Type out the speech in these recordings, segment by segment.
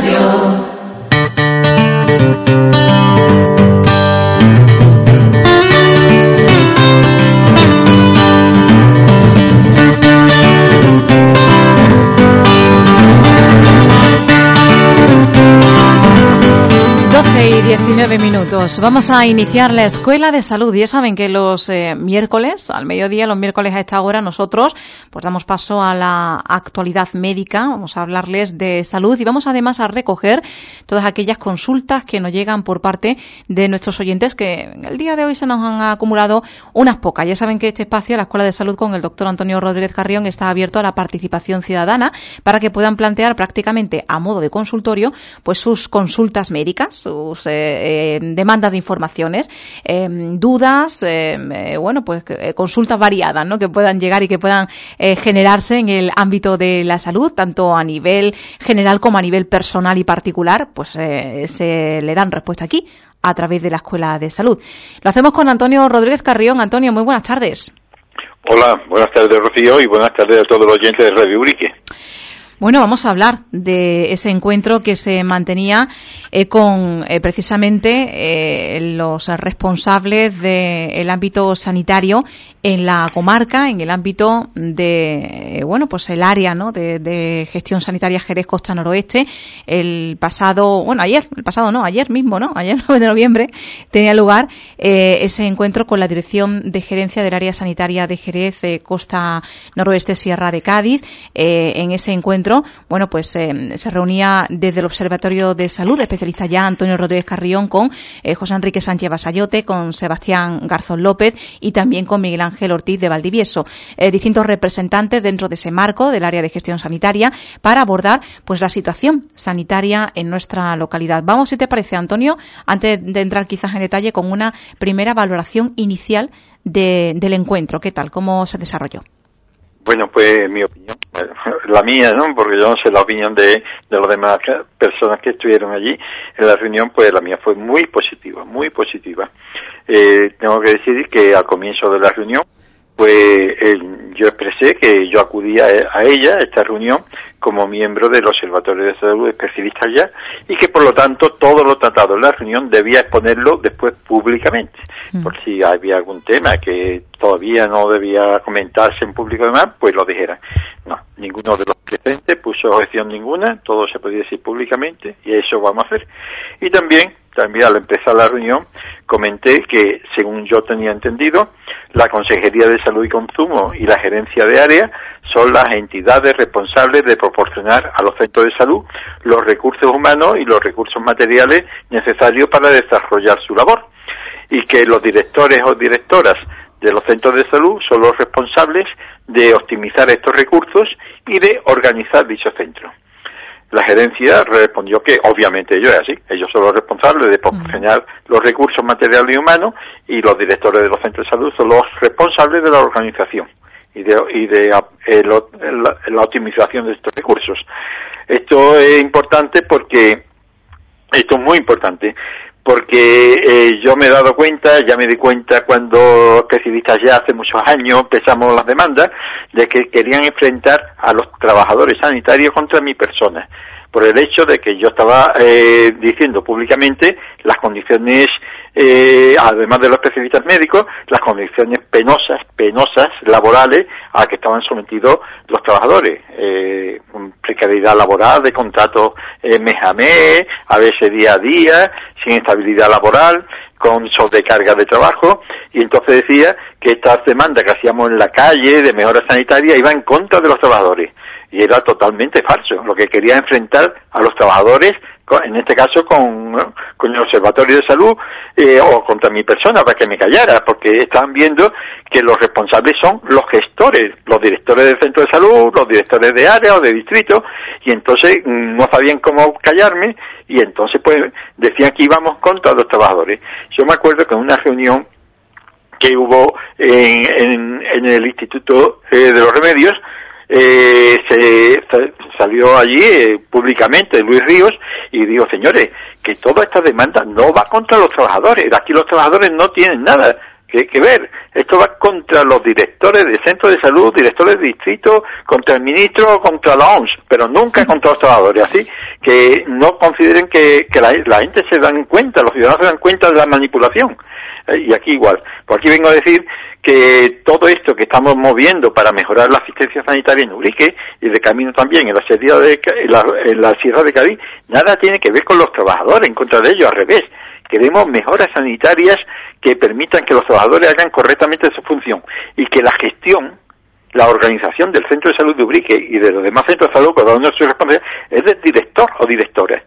Radio. 19 minutos. Vamos a iniciar la Escuela de Salud. Ya saben que los eh, miércoles, al mediodía, los miércoles a esta hora, nosotros pues damos paso a la actualidad médica. Vamos a hablarles de salud y vamos además a recoger todas aquellas consultas que nos llegan por parte de nuestros oyentes que el día de hoy se nos han acumulado unas pocas. Ya saben que este espacio, la Escuela de Salud con el doctor Antonio Rodríguez Carrión, está abierto a la participación ciudadana para que puedan plantear prácticamente a modo de consultorio pues sus consultas médicas, sus eh, eh, de informaciones, eh, dudas, eh, bueno, pues consultas variadas, ¿no? Que puedan llegar y que puedan generarse en el ámbito de la salud, tanto a nivel general como a nivel personal y particular, pues se le dan respuesta aquí a través de la Escuela de Salud. Lo hacemos con Antonio Rodríguez Carrión. Antonio, muy buenas tardes. Hola, buenas tardes Rocío y buenas tardes a todos los oyentes de Radio Urique. Bueno, vamos a hablar de ese encuentro que se mantenía eh, con eh, precisamente eh, los responsables del ámbito sanitario en la comarca, en el ámbito de, bueno, pues el área ¿no? de, gestión sanitaria Jerez Costa Noroeste. El pasado, bueno, ayer, el pasado no, ayer mismo, ¿no? Ayer, 9 de noviembre, tenía lugar ese encuentro con la Dirección de Gerencia del Área Sanitaria de Jerez Costa Noroeste Sierra de Cádiz. en ese encuentro bueno, pues eh, se reunía desde el Observatorio de Salud, especialista ya Antonio Rodríguez Carrión, con eh, José Enrique Sánchez Basayote, con Sebastián Garzón López y también con Miguel Ángel Ortiz de Valdivieso. Eh, distintos representantes dentro de ese marco del área de gestión sanitaria para abordar pues la situación sanitaria en nuestra localidad. Vamos, si te parece, Antonio, antes de entrar quizás en detalle con una primera valoración inicial del encuentro. ¿Qué tal? ¿Cómo se desarrolló? Bueno, pues mi opinión, la mía, ¿no? Porque yo no sé la opinión de, de las demás personas que estuvieron allí en la reunión, pues la mía fue muy positiva, muy positiva. Eh, tengo que decir que al comienzo de la reunión, pues yo expresé que yo acudía a ella, a esta reunión, como miembro del Observatorio de Salud especialista ya y que por lo tanto todo lo tratado en la reunión debía exponerlo después públicamente. Mm. Por si había algún tema que todavía no debía comentarse en público demás, pues lo dijera. No, ninguno de los presentes puso objeción ninguna, todo se podía decir públicamente y eso vamos a hacer. Y también también al empezar la reunión comenté que, según yo tenía entendido, la Consejería de Salud y Consumo y la Gerencia de Área son las entidades responsables de proporcionar a los centros de salud los recursos humanos y los recursos materiales necesarios para desarrollar su labor y que los directores o directoras de los centros de salud son los responsables de optimizar estos recursos y de organizar dichos centros. La gerencia respondió que obviamente ello es así, ellos son los responsables de proporcionar los recursos materiales y humanos y los directores de los centros de salud son los responsables de la organización y de, y de eh, la, optimización de estos recursos. Esto es importante porque, esto es muy importante, porque eh, yo me he dado cuenta, ya me di cuenta cuando especialistas ya hace muchos años empezamos las demandas, de que querían enfrentar a los trabajadores sanitarios contra mi persona, por el hecho de que yo estaba eh, diciendo públicamente las condiciones eh, además de los especialistas médicos, las condiciones penosas, penosas, laborales a que estaban sometidos los trabajadores. Eh, precariedad laboral, de contratos eh, mes a mes, a veces día a día, sin estabilidad laboral, con sobrecarga de trabajo, y entonces decía que estas demandas que hacíamos en la calle de mejora sanitaria iban en contra de los trabajadores. Y era totalmente falso. Lo que quería enfrentar a los trabajadores en este caso con, con el Observatorio de Salud eh, o contra mi persona para que me callara, porque estaban viendo que los responsables son los gestores, los directores del centro de salud, los directores de área o de distrito, y entonces mm, no sabían cómo callarme, y entonces pues decían que íbamos contra los trabajadores. Yo me acuerdo que en una reunión que hubo en, en, el Instituto eh, de los Remedios, eh, se, salió allí eh, públicamente Luis Ríos y dijo, señores, que toda esta demanda no va contra los trabajadores, aquí los trabajadores no tienen nada que, que ver, esto va contra los directores de centros de salud, directores de distrito, contra el ministro, contra la OMS, pero nunca contra los trabajadores, así que no consideren que, la, gente se dan cuenta, los ciudadanos se dan cuenta de la manipulación. Eh, y aquí igual. Por aquí vengo a decir que todo esto que estamos moviendo para mejorar la asistencia sanitaria en Urique y de camino también en la, sierra de, en la Sierra de Cádiz, nada tiene que ver con los trabajadores, en contra de ellos, al revés. Queremos mejoras sanitarias que permitan que los trabajadores hagan correctamente su función y que la gestión la organización del Centro de Salud de Ubrique y de los demás centros de salud, cada uno su responsabilidad, es del director o directora,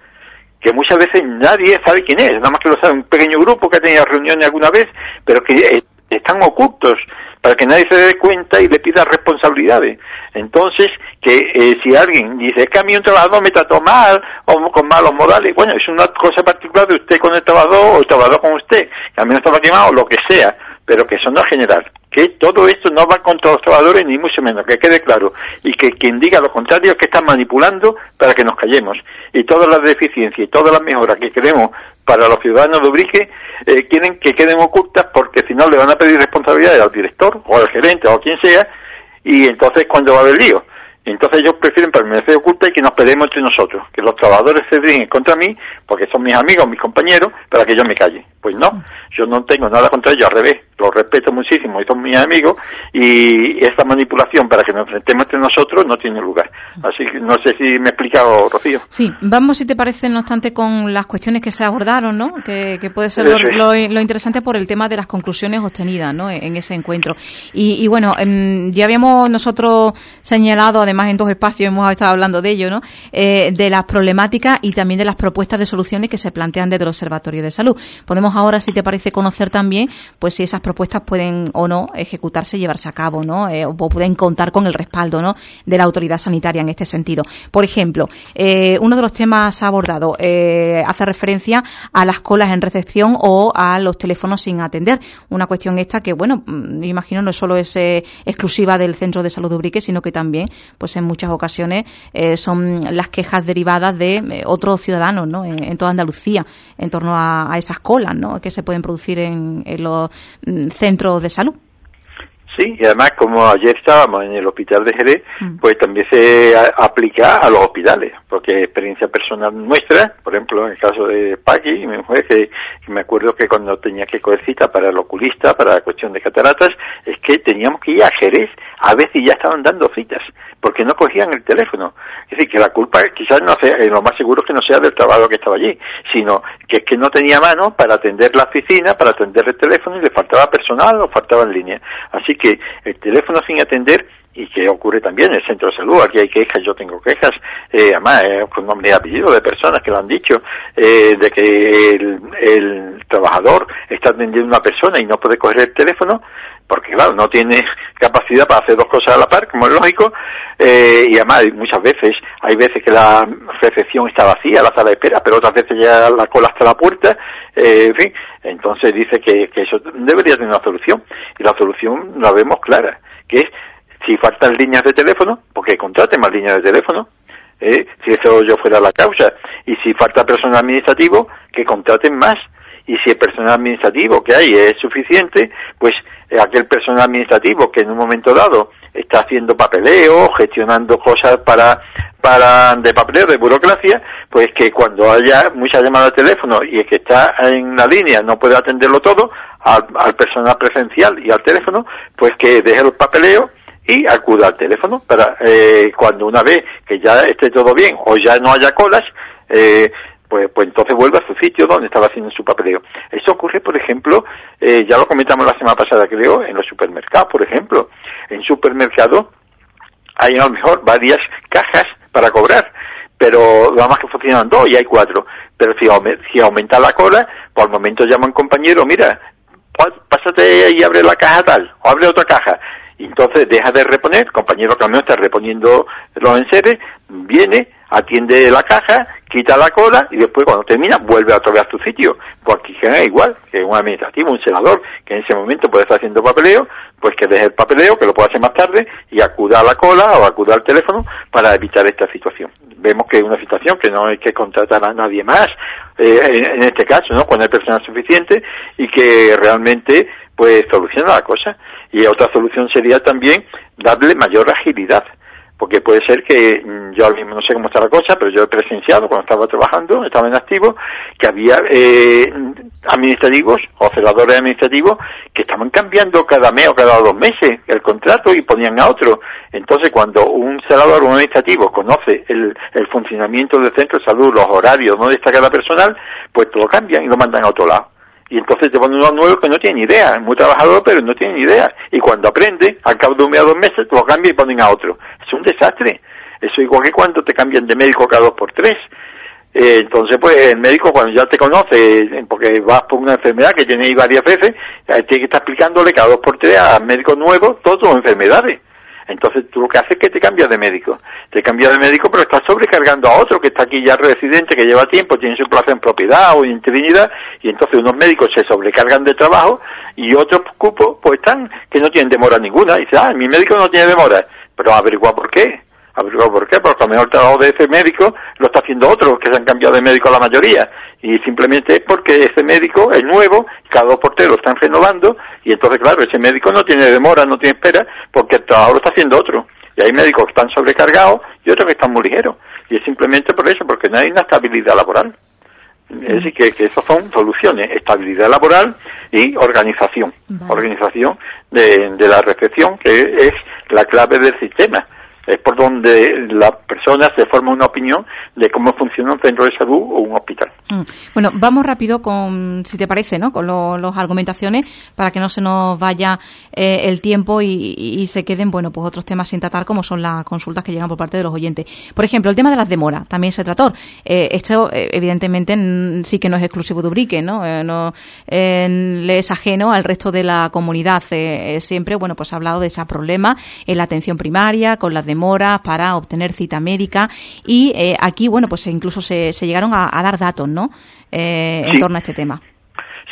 que muchas veces nadie sabe quién es, nada más que lo sabe un pequeño grupo que ha tenido reuniones alguna vez, pero que están ocultos para que nadie se dé cuenta y le pida responsabilidades. Entonces, que eh, si alguien dice que a mí un trabajador me trató mal o con malos modales, bueno, es una cosa particular de usted con el trabajador o el trabajador con usted, que a mí no estaba quemado o lo que sea, pero que eso no es general que todo esto no va contra los trabajadores ni mucho menos, que quede claro, y que quien diga lo contrario es que está manipulando para que nos callemos. Y todas las deficiencias y todas las mejoras que queremos para los ciudadanos de Ubrique eh, quieren que queden ocultas porque si no le van a pedir responsabilidades al director o al gerente o a quien sea, y entonces cuando va a haber lío. Entonces ellos prefieren permanecer oculta y que nos peleemos entre nosotros, que los trabajadores se dirigen contra mí, porque son mis amigos, mis compañeros, para que yo me calle. Pues no, yo no tengo nada contra ellos, al revés, los respeto muchísimo y son mis amigos, y esta manipulación para que nos enfrentemos entre nosotros no tiene lugar. Así que no sé si me he explicado, Rocío. Sí, vamos, si te parece, no obstante, con las cuestiones que se abordaron, ¿no? Que, puede ser lo, interesante por el tema de las conclusiones obtenidas, ¿no? En ese encuentro. Y, bueno, em, ya habíamos nosotros señalado, además en dos espacios hemos estado hablando de ello, ¿no? Eh, de las problemáticas y también de las propuestas de soluciones que se plantean desde el Observatorio de Salud. Podemos ahora, si te parece, conocer también, pues si esas propuestas pueden o no ejecutarse llevarse a cabo, ¿no? Eh, o pueden contar con el respaldo, ¿no? De la autoridad sanitaria en este sentido. Por ejemplo, eh, uno de los temas abordado hace referencia a las colas en recepción o a los teléfonos sin atender. Una cuestión esta que, bueno, mm, imagino no solo es exclusiva del Centro de Salud de Ubrique, sino que también, pues en muchas ocasiones eh, son las quejas derivadas de eh, otros ciudadanos ¿no? en, toda Andalucía en torno a, esas colas. Que se pueden producir en, los mm, centros de salud. Sí, y además como ayer estábamos en el hospital de Jerez, mm. pues también se aplica a los hospitales, porque experiencia personal nuestra, por ejemplo, en el caso de Paqui, mi mujer, que, me acuerdo que cuando tenía que coger cita para el oculista, para la cuestión de cataratas, es que teníamos que ir a Jerez, a veces ya estaban dando citas, porque no cogían el teléfono. Es decir, que la culpa quizás no sea, lo más seguro es que no sea del trabajo que estaba allí, sino que es que no tenía mano para atender la oficina, para atender el teléfono y le faltaba personal o faltaba en línea. Así que el teléfono sin atender y que ocurre también en el centro de salud. Aquí hay quejas, yo tengo quejas, eh, además eh, con nombre y apellido de personas que lo han dicho, eh, de que el, el, trabajador está atendiendo a una persona y no puede coger el teléfono porque claro, no tiene capacidad para hacer dos cosas a la par, como es lógico, eh, y además muchas veces, hay veces que la recepción está vacía, la sala de espera, pero otras veces ya la cola hasta la puerta, eh, en fin, entonces dice que, que eso debería tener una solución, y la solución la vemos clara, que es si faltan líneas de teléfono, porque contraten más líneas de teléfono, ¿eh? si eso yo fuera la causa, y si falta personal administrativo, que contraten más, y si el personal administrativo que hay es suficiente, pues aquel personal administrativo que en un momento dado está haciendo papeleo, gestionando cosas para, para de papeleo, de burocracia, pues que cuando haya muchas llamadas de teléfono y el que está en la línea no puede atenderlo todo, al personal presencial y al teléfono, pues que deje el papeleo y acuda al teléfono para eh, cuando una vez que ya esté todo bien o ya no haya colas, eh, pues, pues entonces vuelve a su sitio donde estaba haciendo su papeleo. Eso ocurre, por ejemplo, eh, ya lo comentamos la semana pasada, creo, en los supermercados, por ejemplo. En supermercados hay a lo mejor varias cajas para cobrar, pero nada más que funcionan dos y hay cuatro. Pero si, si aumenta la cola, por el momento llama un compañero, mira, pásate y abre la caja tal, o abre otra caja entonces deja de reponer, compañero camión está reponiendo los enseres, viene, atiende la caja, quita la cola y después cuando termina vuelve otra vez a tu sitio. Pues aquí es igual, que un administrativo, un senador, que en ese momento puede estar haciendo papeleo, pues que deje el papeleo, que lo pueda hacer más tarde, y acuda a la cola o acuda al teléfono para evitar esta situación. Vemos que es una situación que no hay que contratar a nadie más, eh, en, este caso, ¿no? Cuando hay personal suficiente y que realmente pues soluciona la cosa. Y otra solución sería también darle mayor agilidad porque puede ser que mm, yo mismo no sé cómo está la cosa, pero yo he presenciado cuando estaba trabajando, estaba en activo, que había eh, administrativos o celadores administrativos que estaban cambiando cada mes o cada dos meses el contrato y ponían a otro. Entonces, cuando un celador o un administrativo conoce el, el funcionamiento del centro de salud, los horarios, dónde está cada personal, pues lo cambian y lo mandan a otro lado y entonces te ponen uno nuevo que no tiene idea, es muy trabajador pero no tiene ni idea, y cuando aprende, al cabo de un mes o dos meses, lo cambia y ponen a otro. Es un desastre. Eso igual que cuando te cambian de médico cada dos por tres. Eh, entonces, pues el médico cuando ya te conoce, porque vas por una enfermedad que tiene varias veces, eh, tiene que estar explicándole cada dos por tres a médicos nuevos todas tus enfermedades. Entonces tú lo que haces es que te cambias de médico. Te cambias de médico, pero estás sobrecargando a otro que está aquí ya residente, que lleva tiempo, tiene su plaza en propiedad o en interinidad, y entonces unos médicos se sobrecargan de trabajo y otros cupos pues están que no tienen demora ninguna. Y dice, ah, mi médico no tiene demora. Pero averigua por qué. Averigua por qué, porque a lo mejor el trabajo de ese médico lo está haciendo otro, que se han cambiado de médico la mayoría. Y simplemente es porque ese médico es nuevo, cada dos por tres lo están renovando, y entonces, claro, ese médico no tiene demora, no tiene espera, porque el trabajo lo está haciendo otro. Y hay médicos que están sobrecargados y otros que están muy ligeros. Y es simplemente por eso, porque no hay una estabilidad laboral. Es decir, que, que esas son soluciones, estabilidad laboral y organización. Organización de, de la recepción, que es la clave del sistema es por donde las personas se forman una opinión de cómo funciona un centro de salud o un hospital. Mm. Bueno, vamos rápido con, si te parece, ¿no? Con las argumentaciones para que no se nos vaya eh, el tiempo y, se queden, bueno, pues otros temas sin tratar como son las consultas que llegan por parte de los oyentes. Por ejemplo, el tema de las demoras también se trató. Eh, esto, eh, evidentemente, sí que no es exclusivo de Ubrique, ¿no? no le es ajeno al resto de la comunidad. siempre, bueno, pues ha hablado de ese problema en la atención primaria, con las demoras para obtener cita médica y eh, aquí, bueno, pues incluso se, se llegaron a, dar datos, ¿no? Eh, en torno a este tema.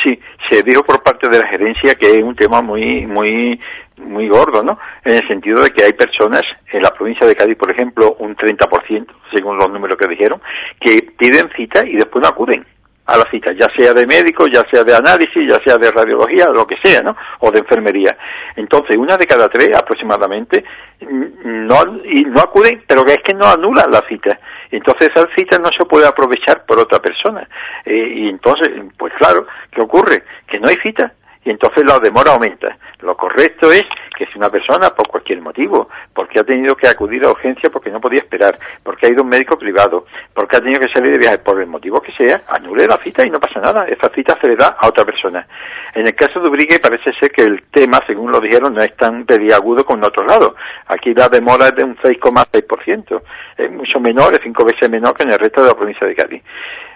Sí, se dijo por parte de la gerencia que es un tema muy, muy, muy gordo, ¿no? En el sentido de que hay personas en la provincia de Cádiz, por ejemplo, un 30%, según los números que dijeron, que piden cita y después no acuden a la cita, ya sea de médico, ya sea de análisis, ya sea de radiología, lo que sea, ¿no? O de enfermería. Entonces, una de cada tres aproximadamente no, y no acuden, pero es que no anulan la cita. Entonces, esa cita no se puede aprovechar por otra persona. Eh, y entonces, pues claro, ¿qué ocurre? Que no hay cita y entonces la demora aumenta. Lo correcto es que si una persona, por cualquier motivo, porque ha tenido que acudir a urgencia porque no podía esperar, porque ha ido a un médico privado, porque ha tenido que salir de viaje, por el motivo que sea, anule la cita y no pasa nada. Esa cita se le da a otra persona. En el caso de Ubrique parece ser que el tema, según lo dijeron, no es tan pediagudo como en otros lados. Aquí la demora es de un 6,6%. Es mucho menor, es cinco veces menor que en el resto de la provincia de Cádiz.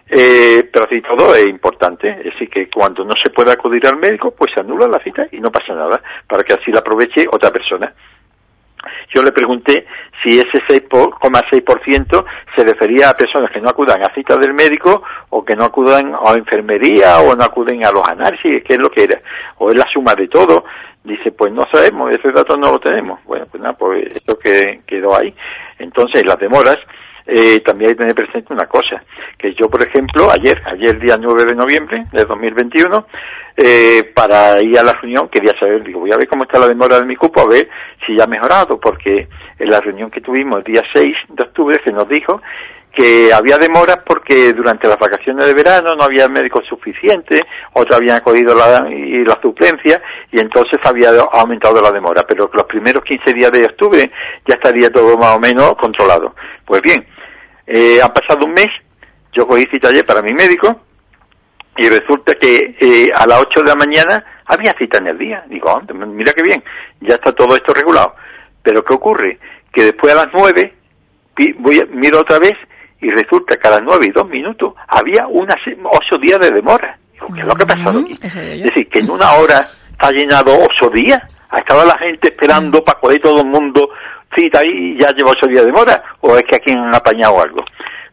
Eh, pero así todo es importante, es decir, que cuando no se puede acudir al médico, pues se anula la cita y no pasa nada, para que así la aproveche otra persona. Yo le pregunté si ese 6,6% se refería a personas que no acudan a cita del médico o que no acudan a enfermería o no acuden a los análisis, que es lo que era, o es la suma de todo. Dice, pues no sabemos, ese dato no lo tenemos. Bueno, pues nada, pues eso que quedó ahí. Entonces, las demoras, eh, también hay que tener presente una cosa, que yo, por ejemplo, ayer, ayer día 9 de noviembre de 2021, eh, para ir a la reunión quería saber, digo, voy a ver cómo está la demora de mi cupo, a ver si ya ha mejorado, porque en la reunión que tuvimos el día 6 de octubre se nos dijo que había demoras porque durante las vacaciones de verano no había médicos suficientes, otros habían cogido la, y la suplencia y entonces había aumentado la demora, pero los primeros 15 días de octubre ya estaría todo más o menos controlado. Pues bien, eh, ha pasado un mes, yo cogí cita ayer para mi médico y resulta que eh, a las 8 de la mañana había cita en el día. Digo, mira qué bien, ya está todo esto regulado. Pero ¿qué ocurre? Que después a las 9 voy, miro otra vez y resulta que a las 9 y 2 minutos había unas 8 días de demora. Digo, ¿qué es lo que ha pasado aquí? Es decir, que en una hora está llenado 8 días. Ha estado la gente esperando para coger todo el mundo cita ahí ya lleva ocho días de demora o es que aquí han apañado algo.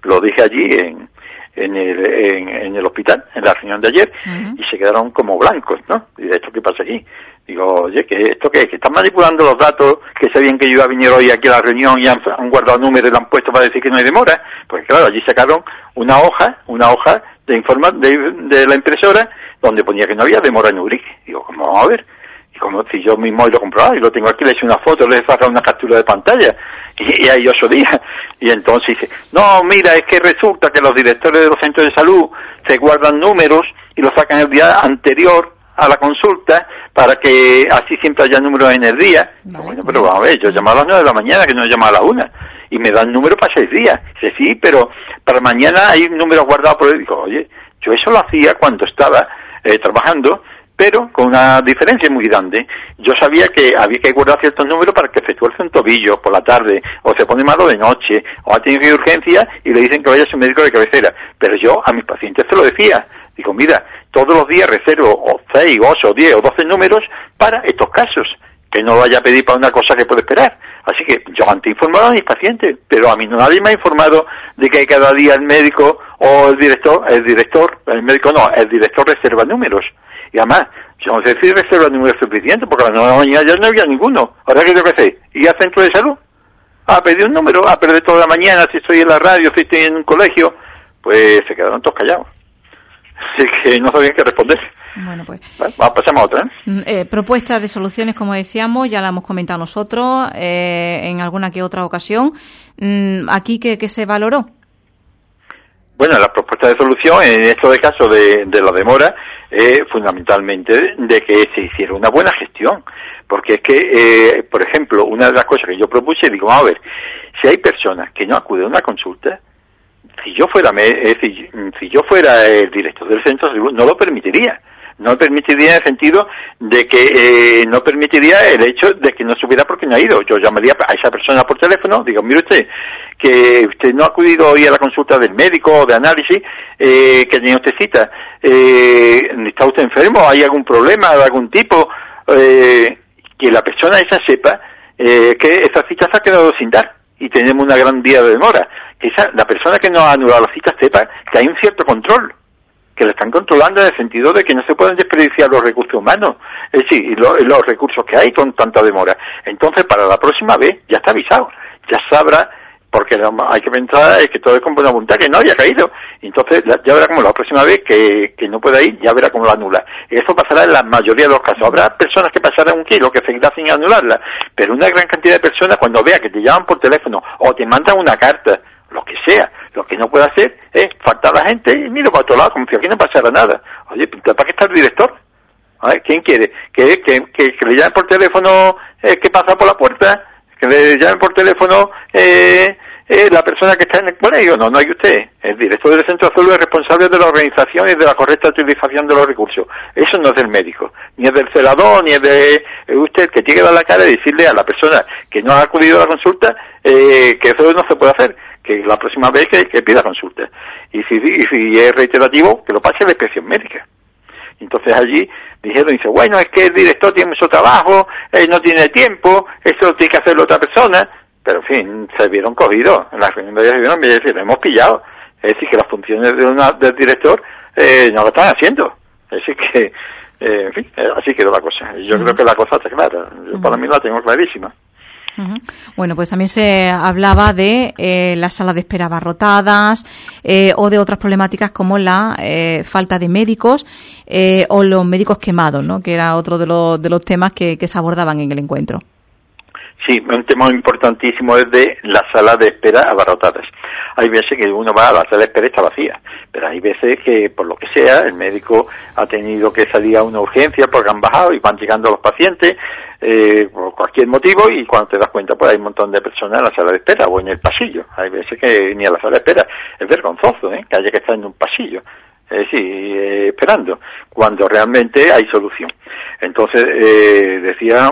Lo dije allí en, en el, en, el hospital, en la reunión de ayer, y se quedaron como blancos, ¿no? Y de esto qué pasa aquí. Digo, oye, ¿que esto qué es? ¿Que están manipulando los datos que sabían que yo iba a venir hoy aquí a la reunión y han, guardado números y lo han puesto para decir que no hay demora? Pues claro, allí sacaron una hoja, una hoja de informa de, de la impresora donde ponía que no había demora en Urique. Digo, vamos a ver como si yo mismo lo comprobaba y lo tengo aquí, le hice una foto, le he sacado una captura de pantalla y, ahí yo día. Y entonces dice, no, mira, es que resulta que los directores de los centros de salud se guardan números y los sacan el día anterior a la consulta para que así siempre haya números en el día. bueno, pero vamos a ver, yo llamo a las nueve de la mañana, que no llamo a las una, y me dan número para seis días. Dice, sí, pero para mañana hay números guardados por él. Digo, oye, yo eso lo hacía cuando estaba eh, trabajando pero con una diferencia muy grande. Yo sabía que había que guardar ciertos números para que efectuase un tobillo por la tarde, o se pone malo de noche, o ha tenido urgencia y le dicen que vaya a su médico de cabecera. Pero yo a mis pacientes se lo decía. Digo, mira, todos los días reservo o 6, 8, 10 o 12 números para estos casos, que no vaya a pedir para una cosa que puede esperar. Así que yo antes informado a mis pacientes, pero a mí nadie me ha informado de que cada día el médico o el director, el director, el médico no, el director reserva números. Y además, yo no sé si reserva número suficiente, porque a las 9 de la mañana ya no había ninguno. Ahora que yo qué sé, ¿y al centro de salud? A pedir un número, a perder toda la mañana, si estoy en la radio, si estoy en un colegio, pues se quedaron todos callados. Así que no sabían qué responder. Bueno, pues. pasamos a otra. ¿eh? Mm, eh, propuestas de soluciones, como decíamos, ya la hemos comentado nosotros eh, en alguna que otra ocasión. Mm, ¿Aquí qué, qué se valoró? Bueno, la propuesta de solución en esto de caso de, de la demora es fundamentalmente de que se hiciera una buena gestión. Porque es que, eh, por ejemplo, una de las cosas que yo propuse, digo, a ver, si hay personas que no acuden a una consulta, si yo fuera, si, si yo fuera el director del centro no lo permitiría no permitiría en el sentido de que eh, no permitiría el hecho de que no supiera por qué no ha ido. Yo llamaría a esa persona por teléfono, digo, mire usted, que usted no ha acudido hoy a la consulta del médico o de análisis, eh, que tenía usted cita, eh, ¿está usted enfermo? ¿Hay algún problema de algún tipo? Eh, que la persona esa sepa eh, que esa cita se ha quedado sin dar y tenemos una gran día de demora. Que esa, la persona que no ha anulado la cita sepa que hay un cierto control que le están controlando en el sentido de que no se pueden desperdiciar los recursos humanos, es decir, los recursos que hay con tanta demora. Entonces, para la próxima vez, ya está avisado, ya sabrá, porque hay que pensar que todo es con buena voluntad, que no haya caído. Entonces, ya verá como la próxima vez que, que no pueda ir, ya verá cómo lo anula. Y eso pasará en la mayoría de los casos. Habrá personas que pasarán un kilo, que seguirá sin anularla, pero una gran cantidad de personas, cuando vea que te llaman por teléfono o te mandan una carta, lo que sea, lo que no puede hacer es faltar a la gente y mira para otro lado, como si aquí no pasara nada. Oye, ¿para qué está el director? ¿Quién quiere? ¿Que, que, que, le llamen por teléfono eh, que pasa por la puerta? ¿Que le llamen por teléfono eh, eh, la persona que está en el colegio? No, no hay usted. El director del centro azul es responsable de la organización y de la correcta utilización de los recursos. Eso no es del médico, ni es del celador, ni es de usted que tiene que dar la cara y decirle a la persona que no ha acudido a la consulta que eso no se puede hacer que la próxima vez que, pida consulta. Y si, si es reiterativo, que lo pase a la inspección médica. Entonces allí dijeron, dice, bueno, es que el director tiene mucho trabajo, él no tiene tiempo, esto tiene que hacerlo otra persona. Pero en fin, se vieron cogidos. En la reunión de vieron, me decir, lo hemos pillado. Es decir, que las funciones de una, del director eh, no lo están haciendo. Es decir, que, eh, en fin, eh, así quedó la cosa. Y yo creo que la cosa está clara. Yo para mí la tengo clarísima. Bueno, pues también se hablaba de eh, las salas de espera abarrotadas eh, o de otras problemáticas como la eh, falta de médicos o los médicos quemados, ¿no? que era otro de los, de los temas que, se abordaban en el encuentro. Sí, un tema importantísimo es de las salas de espera abarrotadas. Hay veces que uno va a la sala de espera y está vacía, pero hay veces que, por lo que sea, el médico ha tenido que salir a una urgencia porque han bajado y van llegando los pacientes, eh, por cualquier motivo y cuando te das cuenta pues hay un montón de personas en la sala de espera o en el pasillo. Hay veces que ni a la sala de espera. Es vergonzoso ¿eh? que haya que estar en un pasillo. Eh, sí, esperando, cuando realmente hay solución. Entonces, eh, decía,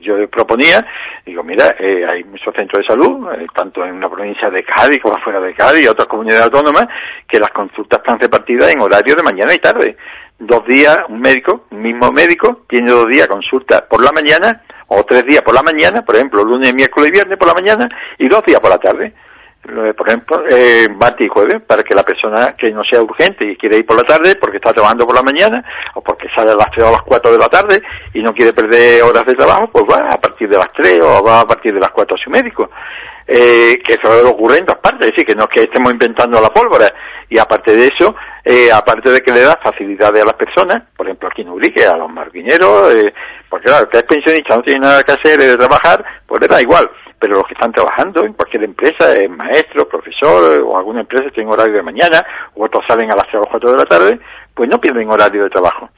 yo proponía, digo, mira, eh, hay muchos centros de salud, eh, tanto en la provincia de Cádiz como fuera de Cádiz y otras comunidades autónomas, que las consultas están repartidas en horario de mañana y tarde dos días, un médico, un mismo médico, tiene dos días consulta por la mañana, o tres días por la mañana, por ejemplo, lunes, miércoles y viernes por la mañana, y dos días por la tarde. Por ejemplo, eh, martes y jueves, para que la persona que no sea urgente y quiere ir por la tarde porque está trabajando por la mañana, o porque sale a las tres o a las cuatro de la tarde y no quiere perder horas de trabajo, pues va a partir de las tres o va a partir de las cuatro a su médico. eh, que eso ocurre en todas partes, es decir, que no es que estemos inventando la pólvora. Y aparte de eso, eh, aparte de que le da facilidades a las personas, por ejemplo aquí en Ubrique, a los marquineros, eh, porque claro, que es pensionista, no tiene nada que hacer, de trabajar, pues le da igual. Pero los que están trabajando en cualquier empresa, es maestro, profesor, o alguna empresa tienen horario de mañana, o otros salen a las 3 o 4 de la tarde, pues no pierden horario de trabajo.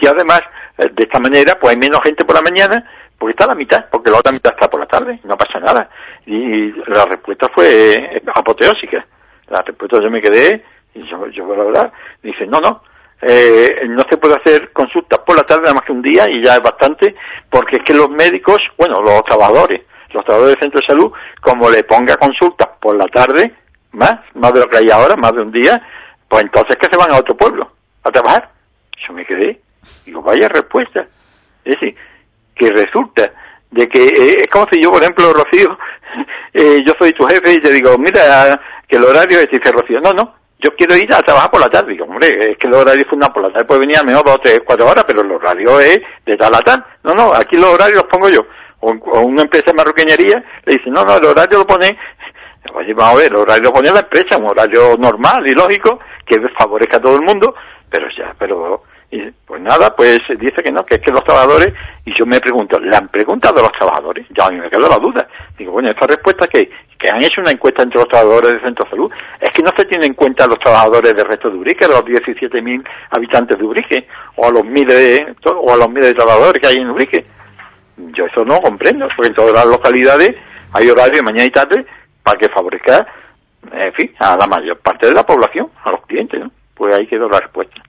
Y además, eh, de esta manera, pues hay menos gente por la mañana, porque está la mitad, porque la otra mitad está por la tarde, no pasa nada. Y la respuesta fue eh, apoteósica. La respuesta yo me quedé, yo, yo la verdad, dice, no, no, eh, no se puede hacer consultas por la tarde nada más que un día y ya es bastante, porque es que los médicos, bueno, los trabajadores, los trabajadores del centro de salud, como le ponga consultas por la tarde, más, más de lo que hay ahora, más de un día, pues entonces que se van a otro pueblo a trabajar. Yo me quedé, digo, vaya respuesta. Es decir, que resulta de que eh, es como si yo, por ejemplo, Rocío, eh, yo soy tu jefe y te digo, mira, que el horario es, dice Rocío, no, no, yo quiero ir a trabajar por la tarde. Digo, hombre, es que el horario es por la tarde, puede venir a menos dos, tres, cuatro horas, pero el horario es de tal a tal. No, no, aquí los horarios los pongo yo. O, una empresa de marroquinería le dice, no, no, el horario lo pone vamos a ver, el horario lo pone la empresa, un horario normal y lógico, que favorezca a todo el mundo, pero ya, pero y pues nada, pues dice que no, que es que los trabajadores, y yo me pregunto, ¿le han preguntado los trabajadores? Ya a mí me quedó la duda. Digo, bueno, esta respuesta que, que han hecho una encuesta entre los trabajadores del centro de salud, es que no se tiene en cuenta a los trabajadores del resto de Urique, a los 17.000 habitantes de Urique, o a los miles o a los miles de trabajadores que hay en Urique. Yo eso no comprendo, porque en todas las localidades hay horario mañana y tarde para que favorezca, en fin, a la mayor parte de la población, a los clientes, ¿no? Pues ahí quedó la respuesta.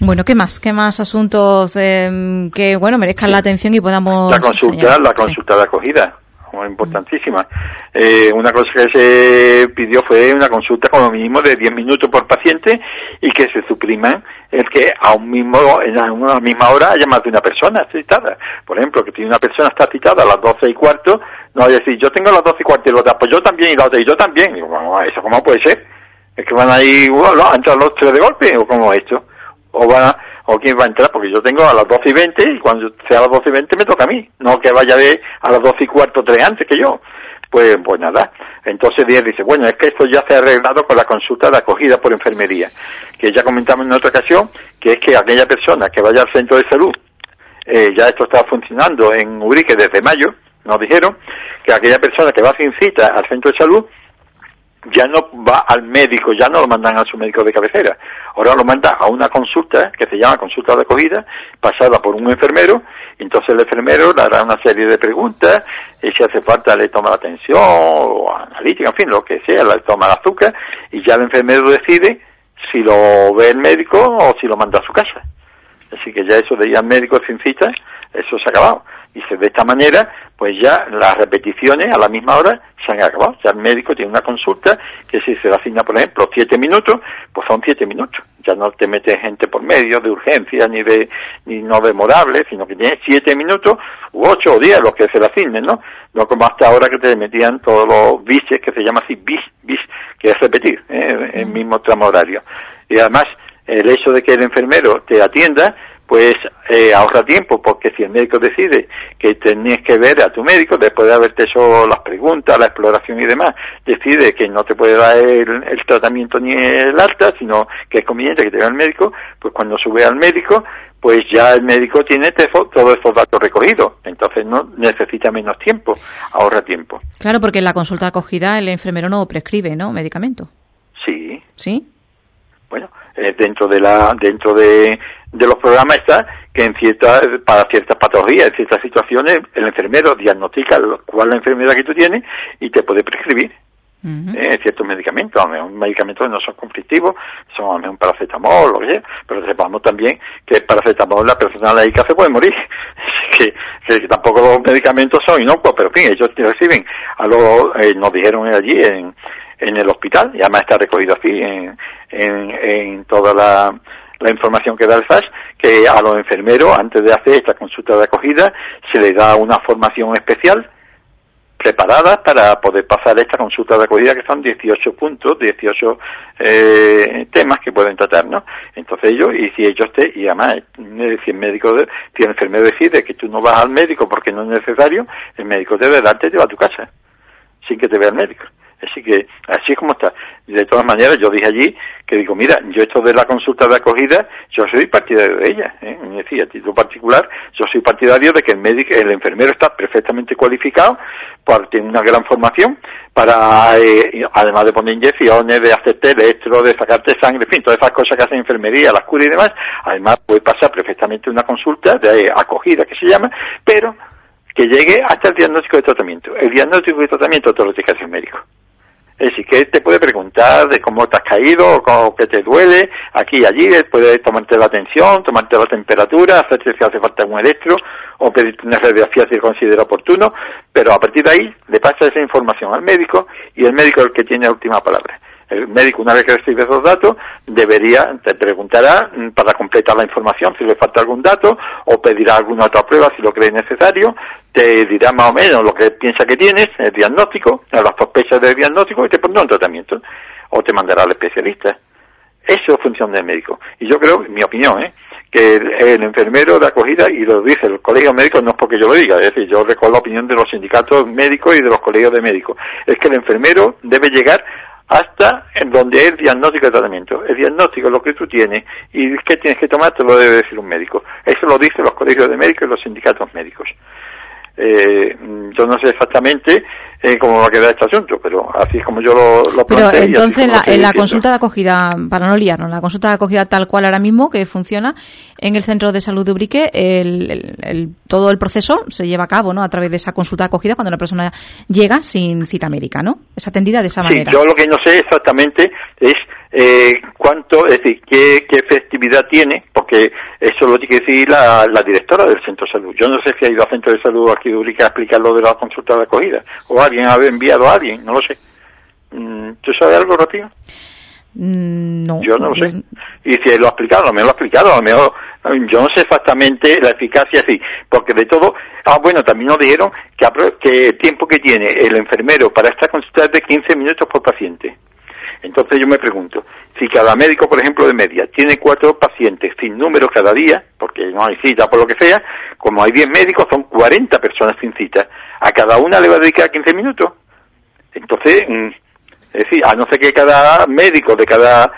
Bueno, ¿qué más? ¿Qué más asuntos eh, que, bueno, merezcan la atención y podamos... La consulta, la consulta de acogida, importantísima. Eh, una cosa que se pidió fue una consulta como mínimo de 10 minutos por paciente y que se supriman el que a un mismo, en una misma hora haya más de una persona citada. Por ejemplo, que tiene una persona está citada a las 12 y cuarto, no va a decir, yo tengo las 12 y cuarto y la otra, pues yo también y la otra y yo también. Digo, bueno, ¿eso cómo puede ser? ¿Es que van a ir, bueno, a entrar los tres de golpe o cómo es esto? O va o quién va a entrar, porque yo tengo a las 12 y 20 y cuando sea a las 12 y 20 me toca a mí, no que vaya de a las 12 y cuarto tres antes que yo. Pues, pues nada. Entonces Díaz dice, bueno, es que esto ya se ha arreglado con la consulta de acogida por enfermería, que ya comentamos en otra ocasión, que es que aquella persona que vaya al centro de salud, eh, ya esto está funcionando en Ubrique desde mayo, nos dijeron, que aquella persona que va sin cita al centro de salud, ya no va al médico, ya no lo mandan a su médico de cabecera, ahora lo manda a una consulta que se llama consulta de acogida, pasada por un enfermero, entonces el enfermero le hará una serie de preguntas, y si hace falta le toma la atención, o analítica, en fin, lo que sea, le toma el azúcar, y ya el enfermero decide si lo ve el médico o si lo manda a su casa. Así que ya eso de ir al médico sin cita, eso se ha acabado. Y de esta manera, pues ya las repeticiones a la misma hora se han acabado. Ya el médico tiene una consulta que si se le asigna, por ejemplo, siete minutos, pues son siete minutos. Ya no te metes gente por medio de urgencia ni de ni no demorable, sino que tienes siete minutos u ocho o diez los que se le asignen, ¿no? No como hasta ahora que te metían todos los bises, que se llama así bis, bis, que es repetir, ¿eh? el mismo tramo horario. Y además, el hecho de que el enfermero te atienda, pues eh, ahorra tiempo, porque si el médico decide que tenías que ver a tu médico, después de haberte hecho las preguntas, la exploración y demás, decide que no te puede dar el, tratamiento ni el alta, sino que es conveniente que te vea el médico, pues cuando sube al médico, pues ya el médico tiene todos esos datos recogidos, entonces no necesita menos tiempo, ahorra tiempo. Claro, porque en la consulta acogida el enfermero no prescribe, ¿no? Medicamento. Sí. ¿Sí? Bueno, eh, dentro de la dentro de de los programas está que en ciertas, para ciertas patologías, en ciertas situaciones, el enfermero diagnostica cuál es la enfermedad que tú tienes y te puede prescribir eh, ciertos medicamentos, a lo medicamentos no son conflictivos, son a un paracetamol, lo que sea, pero sepamos también que el paracetamol la persona la se puede morir, que, que, tampoco los medicamentos son inocuos, pero en fin, ellos reciben, a lo, eh, nos dijeron allí en, en el hospital, y además está recogido así en, en, toda la la información que da el FAS, que a los enfermeros, antes de hacer esta consulta de acogida, se les da una formación especial preparadas para poder pasar esta consulta de acogida que son 18 puntos, 18 eh, temas que pueden tratar, ¿no? Entonces ellos, y si ellos te, y además, si el médico, si el enfermero decide que tú no vas al médico porque no es necesario, el médico debe darte y te va a tu casa, sin que te vea el médico. Así que así es como está. De todas maneras, yo dije allí que digo, mira, yo esto de la consulta de acogida, yo soy partidario de ella. ¿eh? A título particular, yo soy partidario de que el médico, el enfermero está perfectamente cualificado, porque tiene una gran formación para, eh, además de poner inyecciones, de hacerte electro, de sacarte sangre, en fin, todas esas cosas que hacen enfermería, las curas y demás, además puede pasar perfectamente una consulta de acogida que se llama, pero que llegue hasta el diagnóstico de tratamiento. El diagnóstico de tratamiento te lo tiene que hacer el médico. Es decir, que te puede preguntar de cómo te has caído, o qué te duele, aquí y allí, puede tomarte la atención, tomarte la temperatura, hacerte si hace falta un electro, o pedirte una radiografía si considera oportuno, pero a partir de ahí le pasa esa información al médico y el médico es el que tiene la última palabra. El médico, una vez que recibe esos datos, debería, te preguntará mm, para completar la información si le falta algún dato o pedirá alguna otra prueba si lo cree necesario, te dirá más o menos lo que piensa que tienes, el diagnóstico, las sospechas del diagnóstico y te pondrá un tratamiento o te mandará al especialista. Eso es función del médico. Y yo creo, mi opinión, ¿eh? que el, enfermero de acogida, y lo dice el colegio médico, no es porque yo lo diga, es decir, yo recuerdo la opinión de los sindicatos médicos y de los colegios de médicos, es que el enfermero debe llegar hasta en donde es diagnóstico de tratamiento. El diagnóstico, lo que tú tienes y qué tienes que tomar, te lo debe decir un médico. Eso lo dicen los colegios de médicos y los sindicatos médicos. Eh, yo no sé exactamente eh, cómo va a quedar este asunto, pero así es como yo lo, lo Pero entonces, en la, consulta de acogida, para no liarnos, la consulta de acogida tal cual ahora mismo que funciona en el centro de salud de Ubrique, el, todo el proceso se lleva a cabo, ¿no? A través de esa consulta de acogida cuando la persona llega sin cita médica, ¿no? Es atendida de esa manera. yo lo que no sé exactamente es eh, cuánto, es decir, qué, qué festividad tiene, porque eso lo tiene que decir la, directora del centro de salud. Yo no sé si ha ido al centro de salud aquí de Urique a explicar lo de la consulta de acogida, o alguien ha enviado a alguien, no lo sé. Mm, ¿Tú sabes algo, Rocío? Mm, no. Yo no lo sé. Y si lo ha explicado, me lo ha explicado, a lo mejor yo no sé exactamente la eficacia sí, porque de todo, ah bueno, también nos dijeron que, que el tiempo que tiene el enfermero para esta consulta es de 15 minutos por paciente. Entonces yo me pregunto, si cada médico, por ejemplo, de media, tiene cuatro pacientes sin número cada día, porque no hay cita por lo que sea, como hay 10 médicos, son 40 personas sin cita. A cada una le va a dedicar 15 minutos. Entonces, mm, es decir, a no ser que cada médico de cada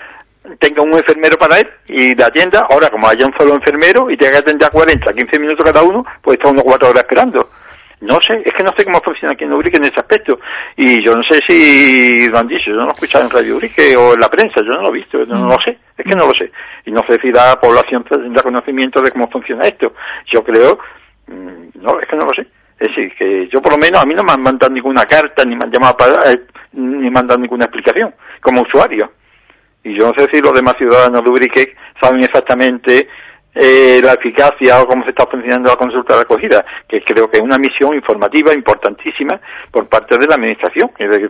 tenga un enfermero para él y de atienda, ahora como haya un solo enfermero y tenga que atender a 40, 15 minutos cada uno, pues está unos cuatro horas esperando. No sé, es que no sé cómo funciona aquí en Urique en ese aspecto. Y yo no sé si lo han dicho, yo no lo he escuchado en Radio Urique o en la prensa, yo no lo he visto, no, lo sé, es que no lo sé. Y no sé si la población tendrá conocimiento de cómo funciona esto. Yo creo, mm, no, es que no lo sé. Es decir, que yo por lo menos a mí no me han mandado ninguna carta, ni me han llamado para, eh, ni me han dado ninguna explicación como usuario. Y yo no sé si los demás ciudadanos de Urique saben exactamente eh, la eficacia o cómo se está funcionando la consulta de acogida, que creo que es una misión informativa importantísima por parte de la Administración y de,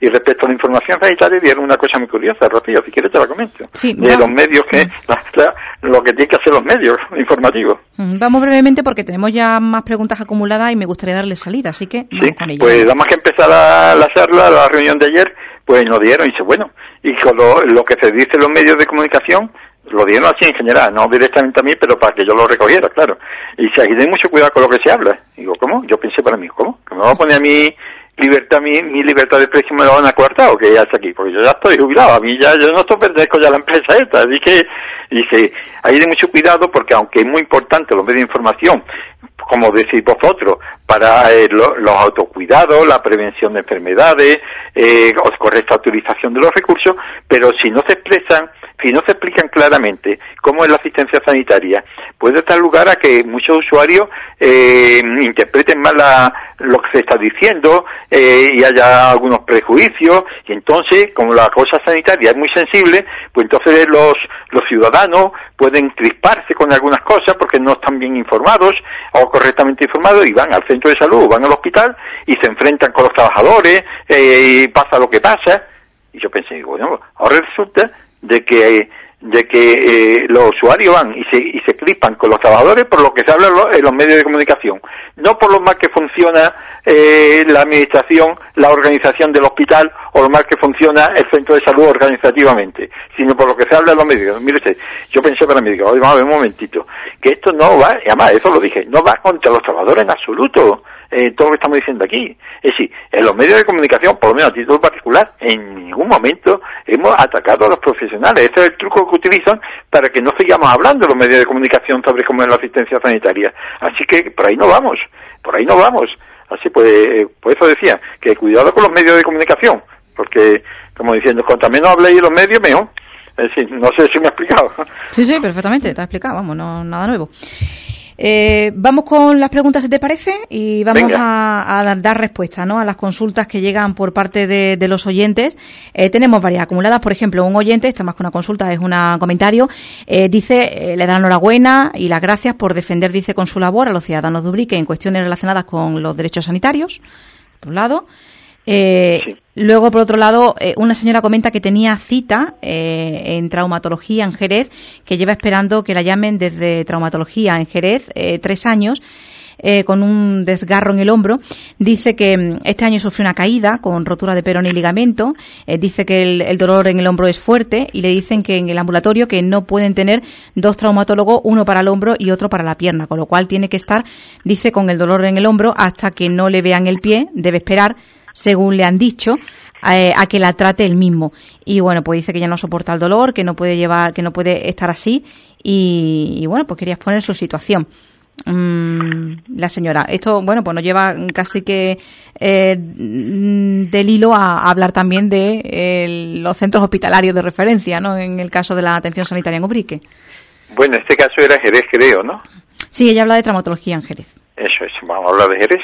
Y respecto a la información sanitaria, dieron una cosa muy curiosa, Rocío, si quieres te la comento. de los medios que, lo que tienen que hacer los medios informativos. Mm, vamos brevemente porque tenemos ya más preguntas acumuladas y me gustaría darle salida, así que vamos con ello. Pues nada más que empezar la, la charla, la reunión de ayer, pues nos dieron y dice, bueno, y con lo, lo que se dice en los medios de comunicación, lo dieron así en general, no directamente a mí, pero para que yo lo recogiera, claro. Y dice, aquí ten mucho cuidado con lo que se habla. Digo, ¿cómo? Yo pensé para mí, ¿cómo? ¿Que me va a poner a mí libertad, mi, mi libertad de expresión me la van a cortar o ya está aquí? Porque yo ya estoy jubilado, a mí ya, yo no estoy pertenezco ya a la empresa esta, así que, dice, hay de mucho cuidado porque aunque es muy importante los medios de información, como decís vosotros, para eh, los autocuidados, la prevención de enfermedades, eh, correcta utilización de los recursos, pero si no se expresan si no se explican claramente cómo es la asistencia sanitaria, puede dar lugar a que muchos usuarios eh, interpreten mal lo que se está diciendo eh, y haya algunos prejuicios y entonces, como la cosa sanitaria es muy sensible, pues entonces los, los ciudadanos pueden crisparse con algunas cosas porque no están bien informados o correctamente informados y van al centro de salud, van al hospital y se enfrentan con los trabajadores eh, y pasa lo que pasa. Y yo pensé, bueno, ahora resulta de que de que eh, los usuarios van y se, y se crispan con los trabajadores por lo que se habla en los medios de comunicación, no por lo mal que funciona eh, la administración, la organización del hospital o lo mal que funciona el centro de salud organizativamente, sino por lo que se habla en los medios. Mire usted, yo pensé para mí, digo, vamos a ver un momentito, que esto no va, y además eso lo dije, no va contra los trabajadores en absoluto eh, todo lo que estamos diciendo aquí. Es decir, en los medios de comunicación, por lo menos a título particular, en ningún momento hemos atacado a los profesionales. Ese es el truco que utilizan para que no sigamos hablando los medios de comunicación sobre cómo es la asistencia sanitaria. Así que por ahí no vamos, por ahí no vamos. Así pues, por eso decía, que cuidado con los medios de comunicación, porque, como diciendo, cuanto menos habléis de los medios, mejor. Es decir, no sé si me ha explicado. Sí, sí, perfectamente, te ha explicado, vamos, no, nada nuevo. Eh, vamos con las preguntas, si te parece, y vamos a, dar respuesta ¿no? a las consultas que llegan por parte de, los oyentes. Eh, tenemos varias acumuladas, por ejemplo, un oyente, está más que una consulta, es un comentario, eh, dice, le da enhorabuena y las gracias por defender, dice, con su labor a los ciudadanos de Ubrique en cuestiones relacionadas con los derechos sanitarios, por un lado. Eh, Luego, por otro lado, eh, una señora comenta que tenía cita eh, en traumatología en Jerez, que lleva esperando que la llamen desde traumatología en Jerez eh, tres años. con un desgarro en el hombro. Dice que mm, este año sufrió una caída con rotura de perón y ligamento. dice que el, el, dolor en el hombro es fuerte y le dicen que en el ambulatorio que no pueden tener dos traumatólogos, uno para el hombro y otro para la pierna, con lo cual tiene que estar, dice, con el dolor en el hombro hasta que no le vean el pie. Debe esperar según le han dicho, eh, a que la trate el mismo. Y bueno, pues dice que ya no soporta el dolor, que no puede llevar, que no puede estar así. Y, bueno, pues quería exponer su situación. Mm, la señora. Esto, bueno, pues nos lleva casi que eh, del hilo a, hablar también de los centros hospitalarios de referencia, ¿no? En el caso de la atención sanitaria en Ubrique. Bueno, este caso era Jerez, creo, ¿no? Sí, ella habla de traumatología en Jerez. Eso es, vamos a hablar de Jerez.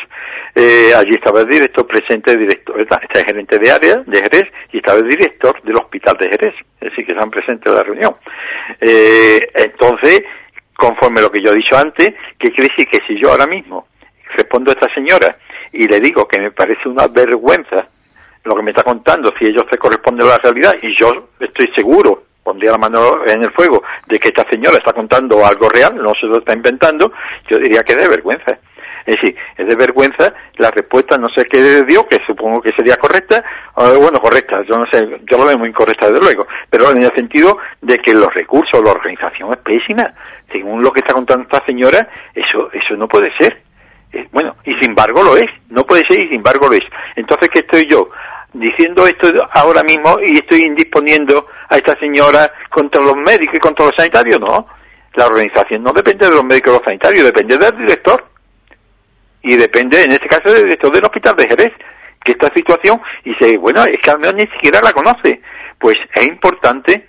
Eh, allí estaba el director presente, director, está el gerente de área de Jerez y estaba el director del hospital de Jerez, es decir, que están presentes en la reunión. Eh, entonces, conforme lo que yo he dicho antes, ¿qué quiere decir? Que si yo ahora mismo respondo a esta señora y le digo que me parece una vergüenza lo que me está contando, si ellos se corresponden a la realidad, y yo estoy seguro, pondría la mano en el fuego, de que esta señora está contando algo real, no se lo está inventando, yo diría que es de vergüenza. Es decir, es de vergüenza la respuesta, no sé qué dio, que supongo que sería correcta, bueno, correcta, yo no sé, yo lo veo muy incorrecta desde luego, pero en el sentido de que los recursos, la organización es pésima. Según lo que está contando esta señora, eso, eso no puede ser. Eh, bueno, y sin embargo lo es, no puede ser y sin embargo lo es. Entonces, ¿qué estoy yo? Diciendo esto ahora mismo y estoy indisponiendo a esta señora contra los médicos y contra los sanitarios, no. La organización no depende de los médicos y los sanitarios, depende del director y depende, en este caso, del director del hospital de Jerez, que esta situación, y dice, bueno, es que al menos ni siquiera la conoce. Pues es importante,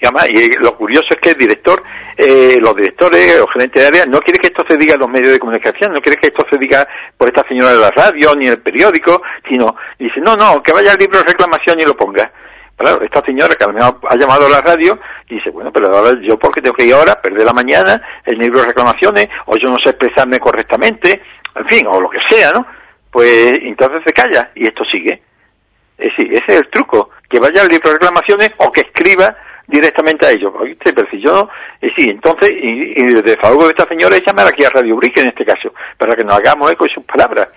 y y lo curioso es que el director, eh, los directores o gerentes de área no quiere que esto se diga en los medios de comunicación, no quiere que esto se diga por esta señora de la radio ni el periódico, sino dice, no, no, que vaya al libro de reclamación y lo ponga. Claro, esta señora que a mejor ha llamado a la radio dice, bueno, pero ahora yo porque tengo que ir ahora, perder la mañana, el libro de reclamaciones, o yo no sé expresarme correctamente, en fin, o lo que sea, ¿no? Pues entonces se calla y esto sigue. Es decir, ese es el truco, que vaya al libro de reclamaciones o que escriba directamente a ellos. ¿viste? Pero si yo, y sí, entonces, y, y de favor de esta señora, llamar aquí a Radio Brique en este caso, para que nos hagamos eco de sus palabras.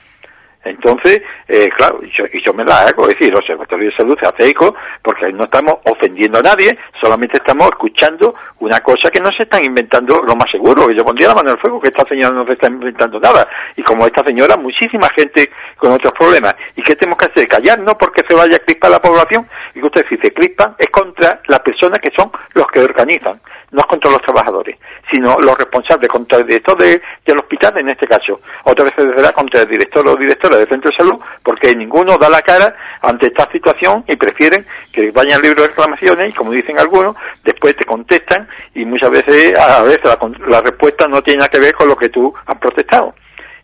Entonces, eh, claro, y yo, me la hago, es decir, el Observatorio de Salud se hace eco porque no estamos ofendiendo a nadie, solamente estamos escuchando una cosa que no se están inventando lo más seguro, que yo pondría la mano al fuego que esta señora no se está inventando nada. Y como esta señora, muchísima gente con otros problemas. ¿Y qué tenemos que hacer? Callarnos porque se vaya a crispar la población. Y que usted si se crispan es contra las personas que son los que organizan no es contra los trabajadores, sino los responsables, contra el director del hospital en este caso. Otra vez se será contra el director o directora del centro de salud, porque ninguno da la cara ante esta situación y prefieren que vayan al libro de reclamaciones y, como dicen algunos, después te contestan y muchas veces, a veces la, la respuesta no tiene nada que ver con lo que tú has protestado.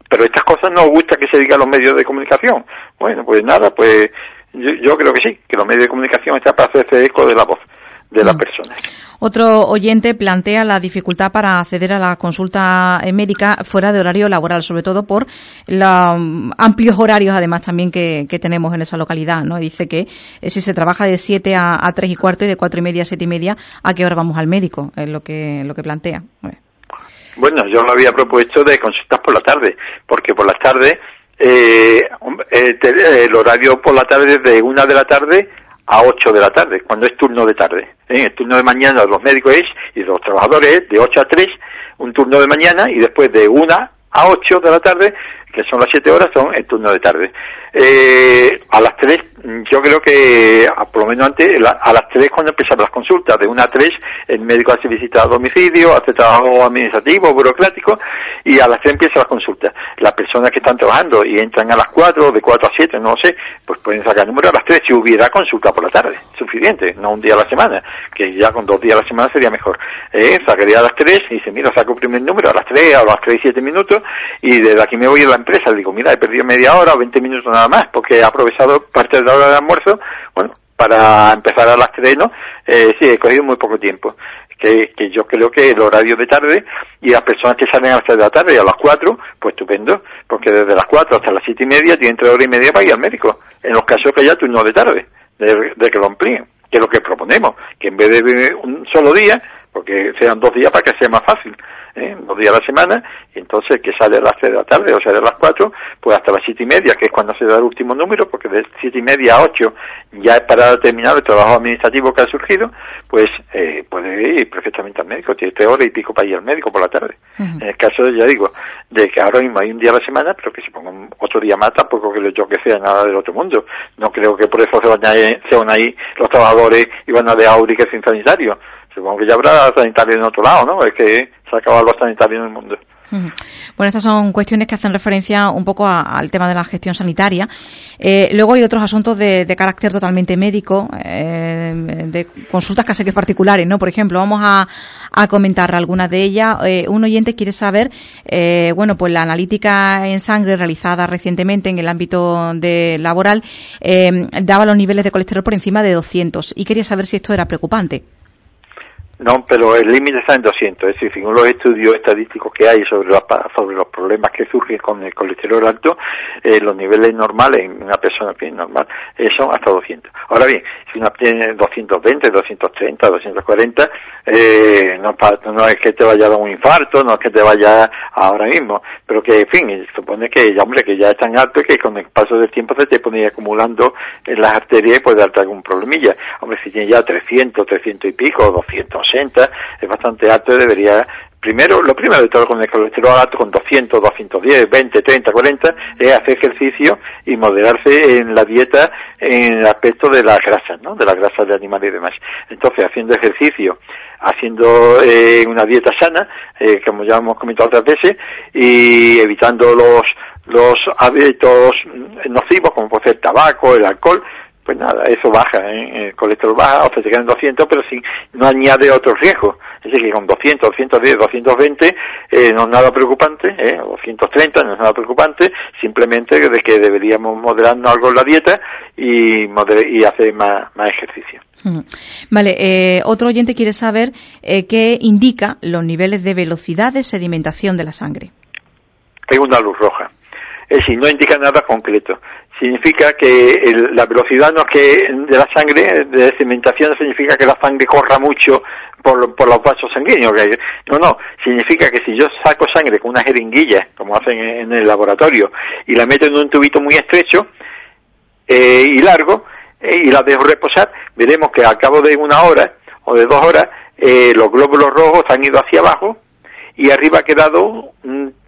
Pero estas cosas no gusta que se diga a los medios de comunicación. Bueno, pues nada, pues yo, creo que sí, que los medios de comunicación están para hacerse eco de la voz de las mm. personas. Otro oyente plantea la dificultad para acceder a la consulta médica fuera de horario laboral, sobre todo por los mm, amplios horarios, además, también que, tenemos en esa localidad. ¿no? Dice que eh, si se trabaja de 7 a, a 3 y cuarto y de 4 y media a 7 y media, ¿a qué hora vamos al médico? Es lo que, lo que plantea. Bueno, yo lo había propuesto de consultas por la tarde, porque por las tardes, eh, eh, el horario por la tarde es de una de la tarde a 8 de la tarde, cuando es turno de tarde. ¿Eh? El turno de mañana de los médicos es, y de los trabajadores de 8 a 3, un turno de mañana, y después de 1 a 8 de la tarde, que son las 7 horas, son el turno de tarde. Eh, a las 3, yo creo que, por lo menos antes, a las 3 cuando empiezan las consultas, de 1 a 3, el médico hace visita a domicilio, hace trabajo administrativo, burocrático, y a las 3 empieza las consultas. Las personas que están trabajando y entran a las 4, de 4 a 7, no sé, pues pueden sacar el número a las 3 si hubiera consulta por la tarde, suficiente, no un día a la semana, que ya con dos días a la semana sería mejor. Eh, sacaría a las 3 y dice, mira, saco el primer número a las 3, a las 3 y 7 minutos, y desde aquí me voy a la empresa, le digo, mira, he perdido media hora o 20 minutos nada más, porque he aprovechado parte de la hora de almuerzo, bueno, para empezar a las 3, ¿no? Eh, sí, he cogido muy poco tiempo. Que, que, yo creo que el horario de tarde y las personas que salen a las 3 de la tarde y a las 4, pues estupendo, porque desde las 4 hasta las 7 y media tienen 3 horas y media para ir al médico, en los casos que haya turno de tarde, de, de que lo amplíen, que es lo que proponemos, que en vez de un solo día, porque sean dos días para que sea más fácil, ¿eh? dos días a la semana, y entonces que sale a las 3 de la tarde o sale a las 4, pues hasta las siete y media, que es cuando se da el último número, porque de siete y media a 8 ya es para terminar el trabajo administrativo que ha surgido, pues eh, puede ir perfectamente al médico, tiene tres horas y pico para ir al médico por la tarde. En el caso, ya digo, de que ahora mismo hay un día a la semana, pero que se pongan otro día más, tampoco que yo que sea nada del otro mundo. No creo que por eso se van, a, se van ahí los trabajadores y van a de que sin sanitario supongo que ya habrá sanitario en otro lado, ¿no? Es que se ha acabado los sanitarios en el mundo. Bueno, estas son cuestiones que hacen referencia un poco al tema de la gestión sanitaria. Eh, luego hay otros asuntos de, carácter totalmente médico, eh, de consultas casi que particulares, ¿no? Por ejemplo, vamos a, comentar algunas de ellas. Eh, un oyente quiere saber, bueno, pues la analítica en sangre realizada recientemente en el ámbito de laboral daba los niveles de colesterol por encima de 200 y quería saber si esto era preocupante. No, pero el límite está en 200, es decir, según los estudios estadísticos que hay sobre los, sobre los problemas que surgen con el colesterol alto, eh, los niveles normales en una persona bien normal eh, son hasta 200. Ahora bien, si una tiene 220, 230, 240, eh, no, es que te vaya a dar un infarto, no es que te vaya ahora mismo, pero que, en fin, supone que, ya, hombre, que ya es tan alto que con el paso del tiempo se te pone acumulando en las arterias y puede darte algún problemilla. Hombre, si tiene ya 300, 300 y pico, 200, es bastante alto y debería primero, lo primero de todo con el colesterol alto, con 200, 210, 20, 30, 40, es hacer ejercicio y moderarse en la dieta en el aspecto de las grasas, ¿no? De las grasas de animales y demás. Entonces, haciendo ejercicio, haciendo eh, una dieta sana, eh, como ya hemos comentado otras veces, y evitando los los hábitos nocivos, como puede ser el tabaco, el alcohol, pues nada, eso baja, ¿eh? el colesterol baja, o sea, se quedan 200, pero si no añade otros riesgos. Es decir, que con 200, 210, 220 eh, no es nada preocupante, ¿eh? 230 no es nada preocupante, simplemente de que deberíamos moderarnos algo en la dieta y, y hacer más, más ejercicio. Vale, eh, otro oyente quiere saber eh, qué indica los niveles de velocidad de sedimentación de la sangre. Hay una luz roja. Es decir, no indica nada concreto significa que la velocidad no es que de la sangre, de sedimentación significa que la sangre corra mucho por, por los vasos sanguíneos. no, no, significa que si yo saco sangre con una jeringuilla, como hacen en el laboratorio, y la meto en un tubito muy estrecho eh, y largo, eh, y la dejo reposar, veremos que al cabo de una hora o de dos horas, eh, los glóbulos rojos han ido hacia abajo y arriba ha quedado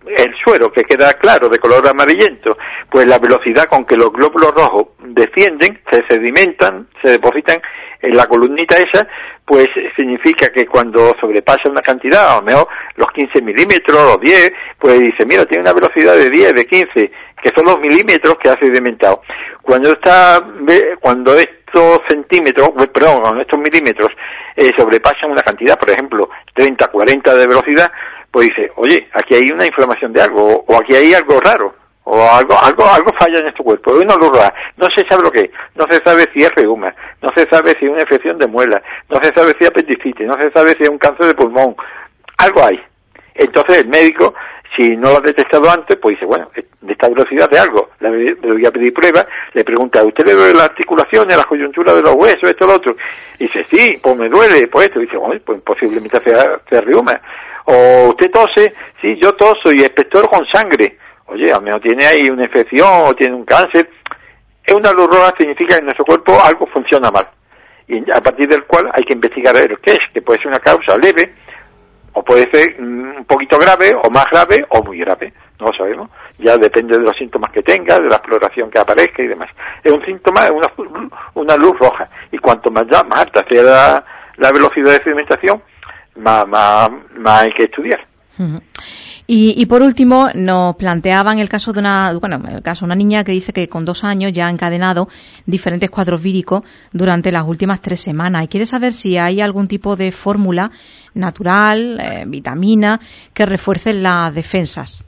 el suero, que queda claro, de color amarillento, pues la velocidad con que los glóbulos rojos descienden, se sedimentan, se depositan en la columnita esa, pues significa que cuando sobrepasa una cantidad, o mejor los 15 milímetros, los 10, pues dice, mira, tiene una velocidad de 10, de 15, que son los milímetros que ha sedimentado. Cuando está, cuando estos centímetros, perdón, estos milímetros eh, sobrepasan una cantidad, por ejemplo, 30, 40 de velocidad, pues dice, oye, aquí hay una inflamación de algo, o aquí hay algo raro, o algo, algo, algo falla en este cuerpo, una luz roja, no se sabe lo que es, no se sabe si es reuma, no se sabe si es una infección de muela, no se sabe si es apendicitis, no se sabe si es un cáncer de pulmón, algo hay. Entonces el médico, si no lo ha detectado antes, pues dice, bueno, de esta velocidad de algo, le, voy a pedir pruebas, le pregunta, ¿usted le duele la articulaciones, la coyuntura de los huesos, esto, lo otro? Y dice, sí, pues me duele, pues esto. Dice, bueno, pues posiblemente sea, sea reuma. O usted tose, sí, yo toso y espector con sangre. Oye, al menos tiene ahí una infección o tiene un cáncer. Es una luz roja significa que en nuestro cuerpo algo funciona mal. Y a partir del cual hay que investigar el qué es, que puede ser una causa leve, o puede ser mm, un poquito grave, o más grave, o muy grave. No lo sabemos. Ya depende de los síntomas que tenga, de la exploración que aparezca y demás. Es un síntoma, es una, una luz roja. Y cuanto más, más alta sea la, la velocidad de sedimentación, más, más, más hay que estudiar. Y, por último, nos planteaban el caso de una, bueno, el caso de una niña que dice que con dos años ya ha encadenado diferentes cuadros víricos durante las últimas tres semanas y quiere saber si hay algún tipo de fórmula natural, eh, vitamina, que refuerce las defensas.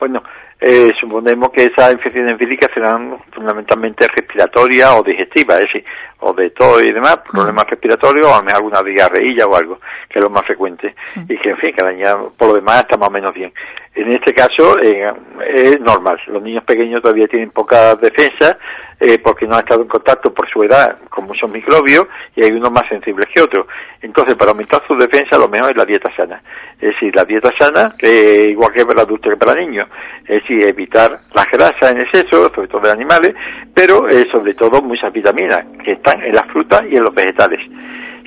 Bueno, eh, suponemos que esas infecciones víricas serán fundamentalmente respiratorias o digestivas, es decir, o de todo y demás, problemas respiratorios o alguna diarreilla o algo, que es lo más frecuente. Y que, en fin, que la niña por lo demás está más o menos bien. En este caso eh, es normal. Los niños pequeños todavía tienen poca defensa eh, porque no han estado en contacto por su edad con muchos microbios y hay unos más sensibles que otros. Entonces, para aumentar su defensa, lo mejor es la dieta sana. Es decir, la dieta sana, que igual que para adultos que para niños. Es decir, evitar las grasas en exceso, sobre todo de animales, pero eh, sobre todo muchas vitaminas que están en las frutas y en los vegetales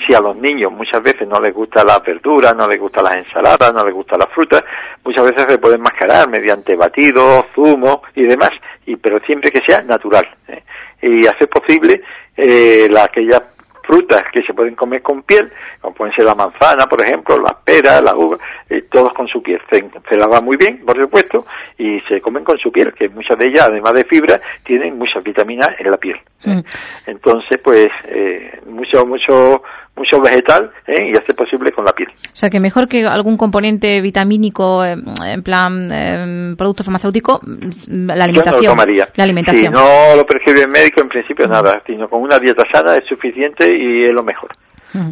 si a los niños muchas veces no les gusta la verdura, no les gusta las ensaladas, no les gusta la fruta, muchas veces se pueden mascarar mediante batidos, zumos y demás, y pero siempre que sea natural. ¿eh? Y hacer posible eh, la, aquellas frutas que se pueden comer con piel, como pueden ser la manzana, por ejemplo, la pera, la uva, eh, todos con su piel. Se, se lava muy bien, por supuesto, y se comen con su piel, que muchas de ellas, además de fibra, tienen muchas vitaminas en la piel. Mm. Entonces, pues, eh, mucho, mucho, mucho vegetal ¿eh? y hacer posible con la piel. O sea, que mejor que algún componente vitamínico en plan producto farmacéutico, la alimentación. La alimentación. Si no lo prescribe el médico, en principio nada, sino con una dieta sana es suficiente y es lo mejor.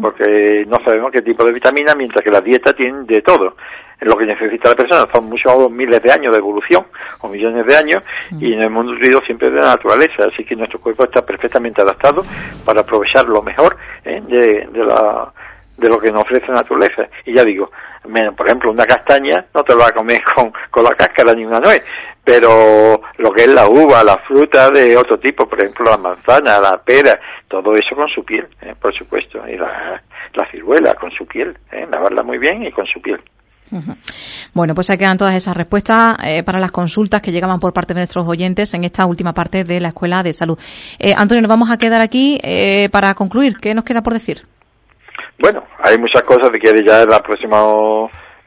Porque no sabemos qué tipo de vitamina, mientras que la dieta tiene de todo lo que necesita la persona. Son muchos miles de años de evolución, o millones de años, y nos hemos nutrido siempre de la naturaleza, así que nuestro cuerpo está perfectamente adaptado para aprovechar lo mejor ¿eh? de, de, la, de lo que nos ofrece la naturaleza. Y ya digo, por ejemplo, una castaña no te lo vas a comer con, con la cáscara ni una nuez, pero lo que es la uva, la fruta de otro tipo, por ejemplo, la manzana, la pera, todo eso con su piel, ¿eh? por supuesto, y la, la ciruela con su piel, ¿eh? lavarla muy bien y con su piel. Bueno, pues ahí quedan todas esas respuestas eh, para las consultas que llegaban por parte de nuestros oyentes en esta última parte de la Escuela de Salud. Eh, Antonio, nos vamos a quedar aquí eh, para concluir. ¿Qué nos queda por decir? Bueno, hay muchas cosas que quiere ya en la próxima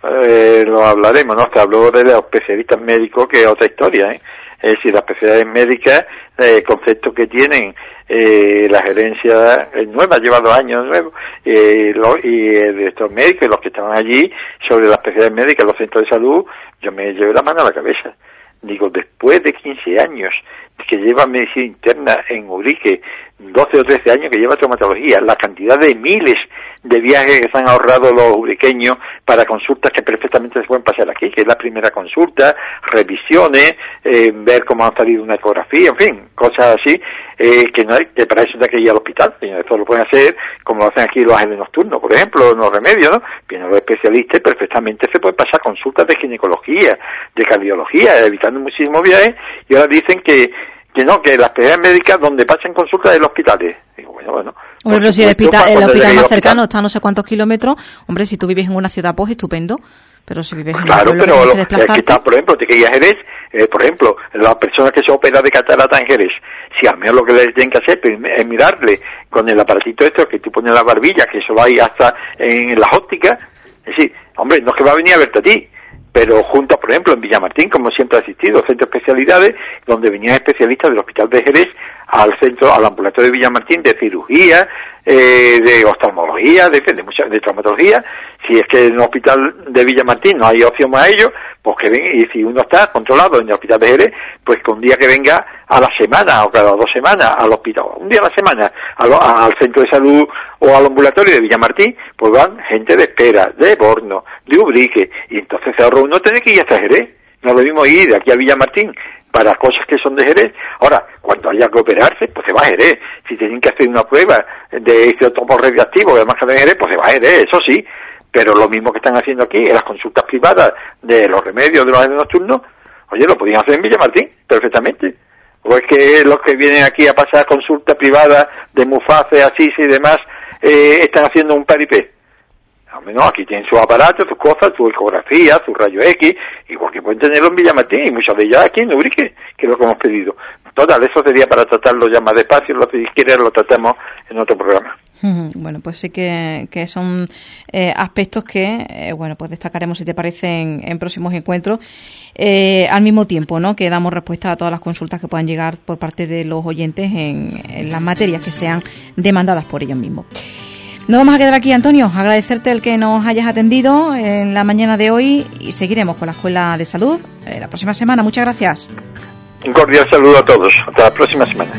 lo hablaremos, ¿no? Se habló de los especialistas médicos, que es otra historia, ¿eh? Es decir, las especialidades médicas, el concepto que tienen eh, la gerencia es nueva, lleva dos años nuevos, eh, y de estos médicos, los que estaban allí, sobre las especialidades médicas, los centros de salud, yo me llevé la mano a la cabeza. Digo, después de 15 años que lleva medicina interna en Urique, 12 o 13 años que lleva traumatología, la cantidad de miles de viajes que se han ahorrado los uriqueños para consultas que perfectamente se pueden pasar aquí, que es la primera consulta, revisiones, eh, ver cómo han salido una ecografía, en fin, cosas así, eh, que no hay, que para eso no hay que ir al hospital, esto lo pueden hacer como lo hacen aquí los agentes nocturnos, por ejemplo, los remedios, ¿no? Vienen los especialistas perfectamente se pueden pasar consultas de ginecología, de cardiología, evitando muchísimos viajes, y ahora dicen que que no, que las especialidades médicas donde pasen consultas es el hospital. Digo, bueno, bueno. Hombre, pero si el hospital, el hospital más cercano está a no sé cuántos kilómetros, hombre, si tú vives en una ciudad, pues estupendo. Pero si vives en claro, pero que, que está, por ejemplo, te que ir a Jerez, eh, por ejemplo, las personas que se operan de catarata en Jerez, si al menos lo que les tienen que hacer es mirarle con el aparatito esto que tú pones en la barbilla, que eso va ahí hasta en las ópticas, es decir, hombre, no es que va a venir a verte a ti, pero juntos, por ejemplo, en Villamartín, como siempre ha existido, centro de especialidades, donde venían especialistas del Hospital de Jerez al centro, al ambulatorio de Villamartín de cirugía, eh, de oftalmología, de, mucha, de traumatología. Si es que en el hospital de Villamartín no hay opción a ello, pues que venga, y si uno está controlado en el hospital de Jerez, pues que un día que venga a la semana o cada dos semanas al hospital, un día a la semana al centro de salud o al ambulatorio de Villamartín, pues van gente de espera, de Borno, de Ubrique, y entonces se ahorra uno tiene que ir hasta Jerez. No lo mismo ir de aquí a Villamartín para cosas que son de Jerez. Ahora, cuando haya que operarse, pues se va a Jerez. Si tienen que hacer una prueba de isótopo radioactivo de máscara de Jerez, pues se va a Jerez, eso sí. Pero lo mismo que están haciendo aquí en las consultas privadas de los remedios de los nocturnos, oye, lo podían hacer en Villamartín, perfectamente. O es que los que vienen aquí a pasar consultas privadas de Muface, Asís y demás, eh, están haciendo un paripé menos aquí tienen sus aparatos, sus cosas, su ecografía, su rayo X, igual que pueden tenerlo en Villamartín y muchas de ellas aquí en Ubrique, que es lo que hemos pedido. Total, eso sería para tratarlo ya más despacio, lo que quieres lo tratemos en otro programa. Bueno, pues sí que, que son eh, aspectos que, eh, bueno, pues destacaremos si te parece en, próximos encuentros. Eh, al mismo tiempo, ¿no? Que damos respuesta a todas las consultas que puedan llegar por parte de los oyentes en, las materias que sean demandadas por ellos mismos. No vamos a quedar aquí, Antonio. Agradecerte el que nos hayas atendido en la mañana de hoy y seguiremos con la Escuela de Salud eh, la próxima semana. Muchas gracias. Un cordial saludo a todos. Hasta la próxima semana.